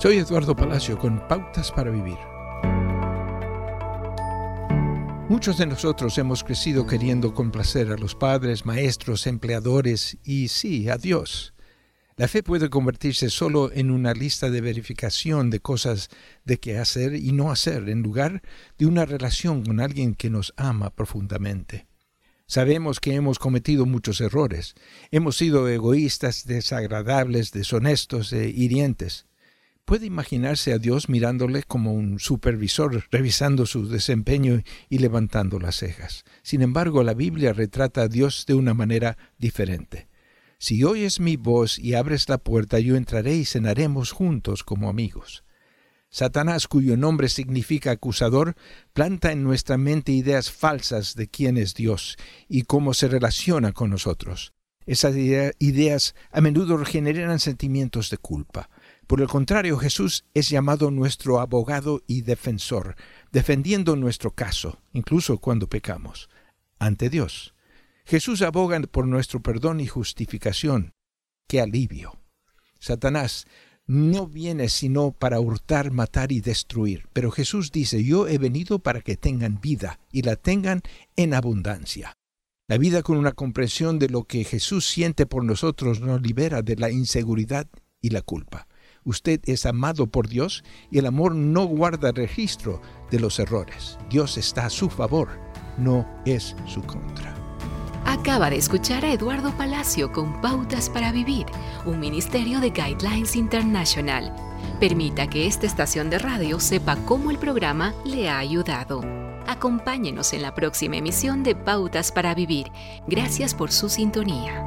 Soy Eduardo Palacio con Pautas para Vivir. Muchos de nosotros hemos crecido queriendo complacer a los padres, maestros, empleadores y sí, a Dios. La fe puede convertirse solo en una lista de verificación de cosas de qué hacer y no hacer, en lugar de una relación con alguien que nos ama profundamente. Sabemos que hemos cometido muchos errores. Hemos sido egoístas, desagradables, deshonestos e hirientes. ¿Puede imaginarse a Dios mirándole como un supervisor, revisando su desempeño y levantando las cejas? Sin embargo, la Biblia retrata a Dios de una manera diferente. Si oyes mi voz y abres la puerta, yo entraré y cenaremos juntos como amigos. Satanás, cuyo nombre significa acusador, planta en nuestra mente ideas falsas de quién es Dios y cómo se relaciona con nosotros. Esas ideas a menudo generan sentimientos de culpa. Por el contrario, Jesús es llamado nuestro abogado y defensor, defendiendo nuestro caso, incluso cuando pecamos, ante Dios. Jesús aboga por nuestro perdón y justificación. ¡Qué alivio! Satanás no viene sino para hurtar, matar y destruir, pero Jesús dice, yo he venido para que tengan vida y la tengan en abundancia. La vida con una comprensión de lo que Jesús siente por nosotros nos libera de la inseguridad y la culpa. Usted es amado por Dios y el amor no guarda registro de los errores. Dios está a su favor, no es su contra. Acaba de escuchar a Eduardo Palacio con Pautas para Vivir, un ministerio de Guidelines International. Permita que esta estación de radio sepa cómo el programa le ha ayudado. Acompáñenos en la próxima emisión de Pautas para Vivir. Gracias por su sintonía.